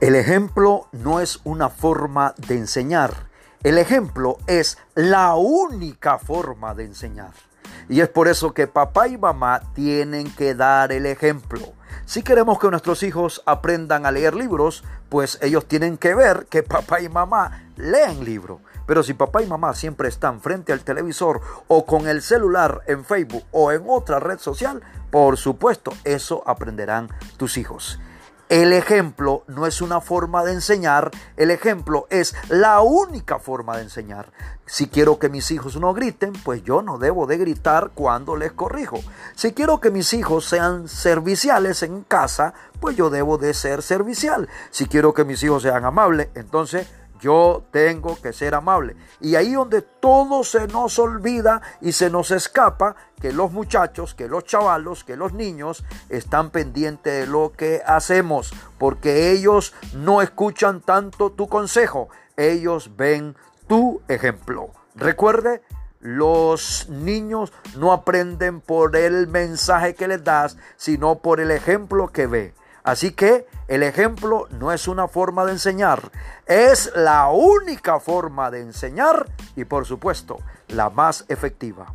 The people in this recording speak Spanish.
El ejemplo no es una forma de enseñar. El ejemplo es la única forma de enseñar. Y es por eso que papá y mamá tienen que dar el ejemplo. Si queremos que nuestros hijos aprendan a leer libros, pues ellos tienen que ver que papá y mamá leen libros. Pero si papá y mamá siempre están frente al televisor o con el celular en Facebook o en otra red social, por supuesto, eso aprenderán tus hijos. El ejemplo no es una forma de enseñar, el ejemplo es la única forma de enseñar. Si quiero que mis hijos no griten, pues yo no debo de gritar cuando les corrijo. Si quiero que mis hijos sean serviciales en casa, pues yo debo de ser servicial. Si quiero que mis hijos sean amables, entonces yo tengo que ser amable. Y ahí donde todo se nos olvida y se nos escapa que los muchachos, que los chavalos, que los niños están pendientes de lo que hacemos, porque ellos no escuchan tanto tu consejo, ellos ven tu ejemplo. Recuerde, los niños no aprenden por el mensaje que les das, sino por el ejemplo que ve. Así que el ejemplo no es una forma de enseñar, es la única forma de enseñar y por supuesto la más efectiva.